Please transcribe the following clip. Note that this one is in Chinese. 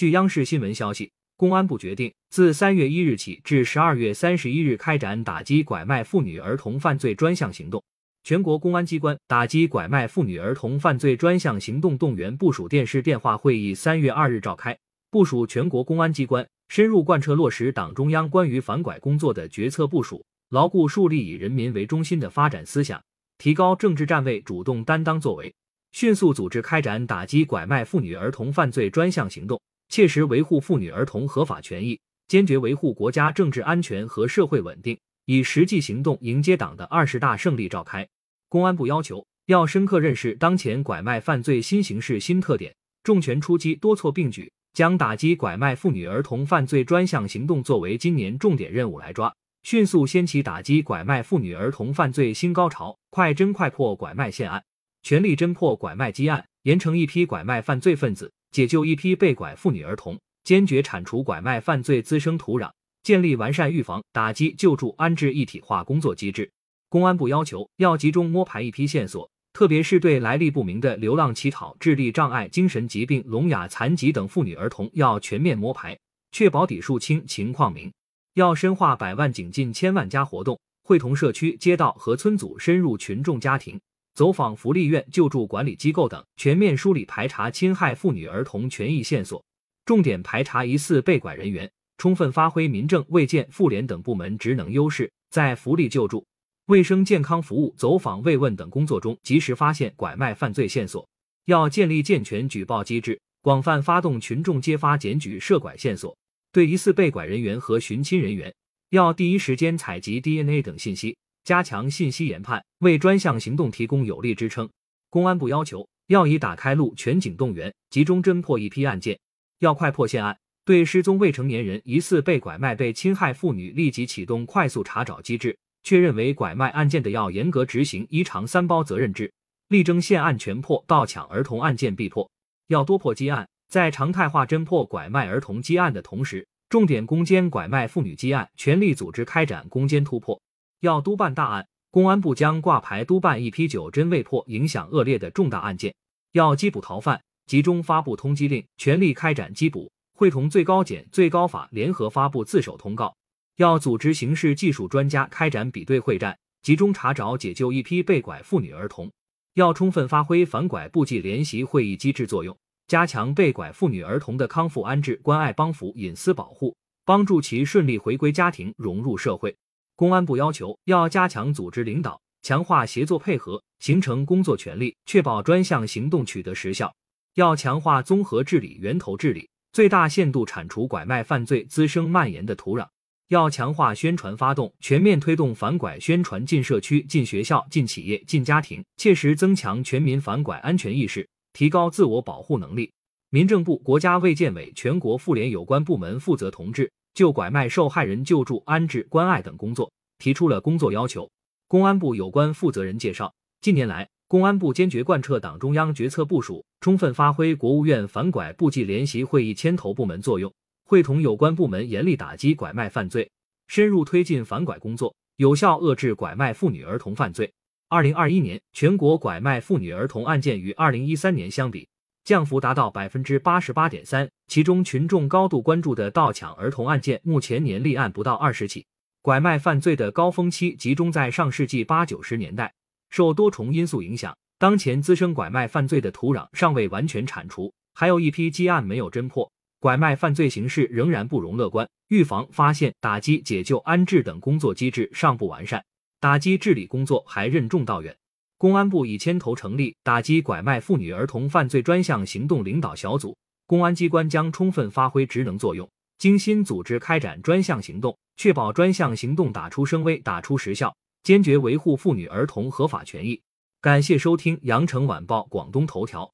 据央视新闻消息，公安部决定自三月一日起至十二月三十一日开展打击拐卖妇女儿童犯罪专项行动。全国公安机关打击拐卖妇女儿童犯罪专项行动动员部署电视电话会议三月二日召开，部署全国公安机关深入贯彻落实党中央关于反拐工作的决策部署，牢固树立以人民为中心的发展思想，提高政治站位主动担当作为，迅速组织开展打击拐卖妇女儿童犯罪专项行动，切实维护妇女儿童合法权益，坚决维护国家政治安全和社会稳定。以实际行动迎接党的二十大胜利召开。公安部要求，要深刻认识当前拐卖犯罪新形势新特点，重拳出击，多措并举，将打击拐卖妇女儿童犯罪专项行动作为今年重点任务来抓，迅速掀起打击拐卖妇女儿童犯罪新高潮，快侦快破拐卖现案，全力侦破拐卖积案，严惩一批拐卖犯罪分子，解救一批被拐妇女儿童，坚决铲除拐卖犯罪滋生土壤。建立完善预防、打击、救助、安置一体化工作机制。公安部要求，要集中摸排一批线索，特别是对来历不明的流浪乞讨、智力障碍、精神疾病、聋哑残疾等妇女儿童，要全面摸排，确保底数清、情况明。要深化百万警进千万家活动，会同社区、街道和村组深入群众家庭，走访福利院、救助管理机构等，全面梳理排查侵害妇女儿童权益线索，重点排查疑似被拐人员。充分发挥民政、卫健、妇联等部门职能优势，在福利救助、卫生健康服务、走访慰问等工作中，及时发现拐卖犯罪线索。要建立健全举报机制，广泛发动群众揭发检举涉拐线索。对疑似被拐人员和寻亲人员，要第一时间采集 DNA 等信息，加强信息研判，为专项行动提供有力支撑。公安部要求，要以打开路、全警动员，集中侦破一批案件，要快破现案。对失踪未成年人疑似被拐卖、被侵害妇女，立即启动快速查找机制，确认为拐卖案件的，要严格执行一长三包责任制，力争现案全破，盗抢儿童案件必破。要多破积案，在常态化侦破拐卖儿童积案的同时，重点攻坚拐卖妇女积案，全力组织开展攻坚突破。要督办大案，公安部将挂牌督办一批久侦未破、影响恶劣的重大案件。要缉捕逃犯，集中发布通缉令，全力开展缉捕。会同最高检、最高法联合发布自首通告，要组织刑事技术专家开展比对会战，集中查找解救一批被拐妇女儿童。要充分发挥反拐部际联席会议机制作用，加强被拐妇女儿童的康复安置、关爱帮扶、隐私保护，帮助其顺利回归家庭、融入社会。公安部要求，要加强组织领导，强化协作配合，形成工作权力，确保专项行动取得实效。要强化综合治理、源头治理。最大限度铲除拐卖犯罪滋生蔓延的土壤，要强化宣传发动，全面推动反拐宣传进社区、进学校、进企业、进家庭，切实增强全民反拐安全意识，提高自我保护能力。民政部、国家卫健委、全国妇联有关部门负责同志就拐卖受害人救助、安置、关爱等工作提出了工作要求。公安部有关负责人介绍，近年来。公安部坚决贯彻党中央决策部署，充分发挥国务院反拐部际联席会议牵头部门作用，会同有关部门严厉打击拐卖犯罪，深入推进反拐工作，有效遏制拐卖妇女儿童犯罪。二零二一年，全国拐卖妇女儿童案件与二零一三年相比，降幅达到百分之八十八点三。其中，群众高度关注的盗抢儿童案件，目前年立案不到二十起。拐卖犯罪的高峰期集中在上世纪八九十年代。受多重因素影响，当前滋生拐卖犯罪的土壤尚未完全铲除，还有一批积案没有侦破，拐卖犯罪形势仍然不容乐观。预防、发现、打击、解救、安置等工作机制尚不完善，打击治理工作还任重道远。公安部已牵头成立打击拐卖妇女儿童犯罪专项行动领导小组，公安机关将充分发挥职能作用，精心组织开展专项行动，确保专项行动打出声威、打出实效。坚决维护妇女儿童合法权益。感谢收听羊城晚报广东头条。